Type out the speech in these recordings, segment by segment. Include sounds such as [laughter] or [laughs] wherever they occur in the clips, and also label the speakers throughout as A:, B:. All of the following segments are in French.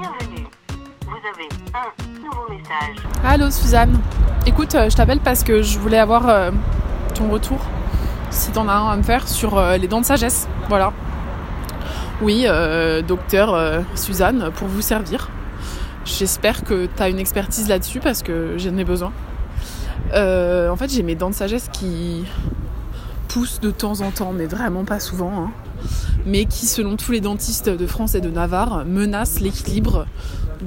A: Bienvenue. Vous avez un nouveau message.
B: Allô Suzanne, écoute, euh, je t'appelle parce que je voulais avoir euh, ton retour, si t'en as un à me faire, sur euh, les dents de sagesse. Voilà. Oui, docteur Suzanne, pour vous servir. J'espère que t'as une expertise là-dessus parce que j'en ai besoin. En fait, j'ai mes dents de sagesse qui poussent de temps en temps, mais vraiment pas souvent. hein. mais qui, selon tous les dentistes de France et de Navarre, menacent l'équilibre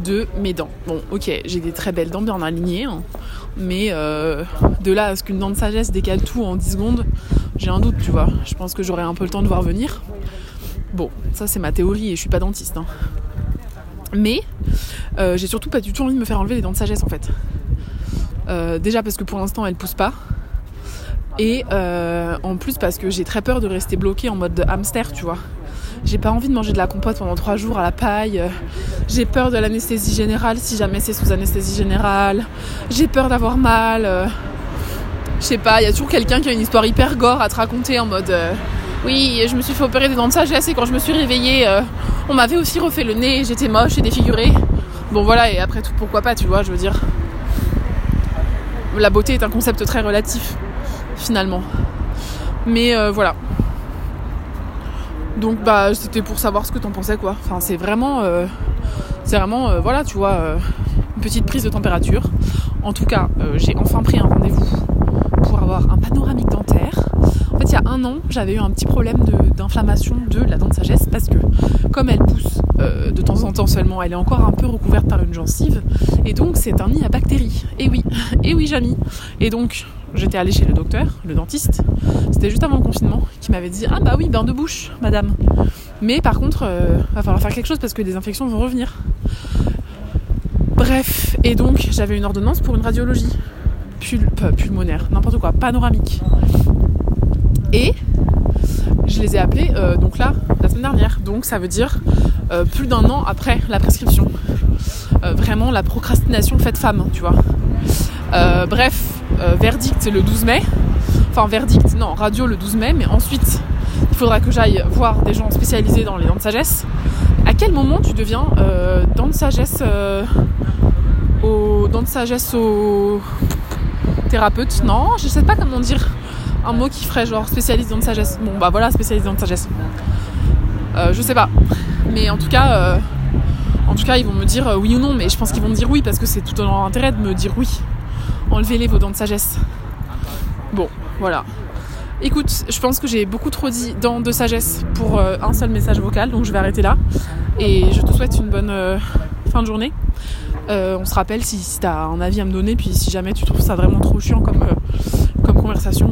B: de mes dents. Bon, ok, j'ai des très belles dents bien alignées, hein, mais euh, de là à ce qu'une dent de sagesse décale tout en 10 secondes, j'ai un doute, tu vois. Je pense que j'aurai un peu le temps de voir venir. Bon, ça c'est ma théorie et je suis pas dentiste. hein. Mais euh, j'ai surtout pas du tout envie de me faire enlever les dents de sagesse en fait. Euh, déjà parce que pour l'instant elles poussent pas. Et euh, en plus parce que j'ai très peur de rester bloquée en mode hamster, tu vois. J'ai pas envie de manger de la compote pendant trois jours à la paille. J'ai peur de l'anesthésie générale si jamais c'est sous anesthésie générale. J'ai peur d'avoir mal. euh, Je sais pas, il y a toujours quelqu'un qui a une histoire hyper gore à te raconter en mode euh, Oui, je me suis fait opérer des dents de sagesse et quand je me suis réveillée, on m'avait aussi refait le nez, j'étais moche et défigurée. Bon voilà, et après tout, pourquoi pas, tu vois, je veux dire. La beauté est un concept très relatif, finalement. Mais euh, voilà. Donc bah c'était pour savoir ce que t'en pensais quoi. Enfin c'est vraiment, euh, c'est vraiment, euh, voilà tu vois, une petite prise de température. En tout cas, j'ai enfin pris un rendez-vous pour avoir un panoramique dentaire. Fait, il y a un an, j'avais eu un petit problème d'inflammation de, la dent de sagesse parce que, comme elle pousse euh, de temps en temps seulement, elle est encore un peu recouverte par une gencive. Et donc, c'est un nid à bactéries. Et oui, [laughs] et oui, Jamy. Et donc, j'étais allée chez le docteur, le dentiste. C'était juste avant le confinement, qui m'avait dit Ah bah oui, bain de bouche, madame. Mais par contre, euh, va falloir faire quelque chose parce que des infections vont revenir. Bref, et donc j'avais une ordonnance pour une radiologie pas pulmonaire, n'importe quoi, panoramique. Et je les ai appelés euh, donc là la semaine dernière, donc ça veut dire euh, plus d'un an après la prescription. Euh, vraiment la procrastination faite femme, tu vois. Bref, verdict le 12 mai. Enfin verdict, non, radio le 12 mai, mais ensuite il faudra que j'aille voir des gens spécialisés dans les dents de sagesse. À quel moment tu deviens dents de sagesse au dents de sagesse au thérapeute? Non, je sais pas comment dire un mot qui ferait genre spécialiste dents de sagesse. Bon bah voilà, spécialiste dents de sagesse. Euh, je sais pas, mais en tout cas, euh, en tout cas ils vont me dire euh, oui ou non, mais je pense qu'ils vont me dire oui parce que c'est tout dans leur intérêt de me dire oui. Enlevez-les vos dents de sagesse. Bon, voilà. Écoute, je pense que j'ai beaucoup trop dit dents de sagesse pour un seul message vocal, donc je vais arrêter là. Et je te souhaite une bonne fin de journée. On se rappelle si, si tu un avis à me donner, puis si jamais tu trouves ça vraiment trop chiant comme conversation,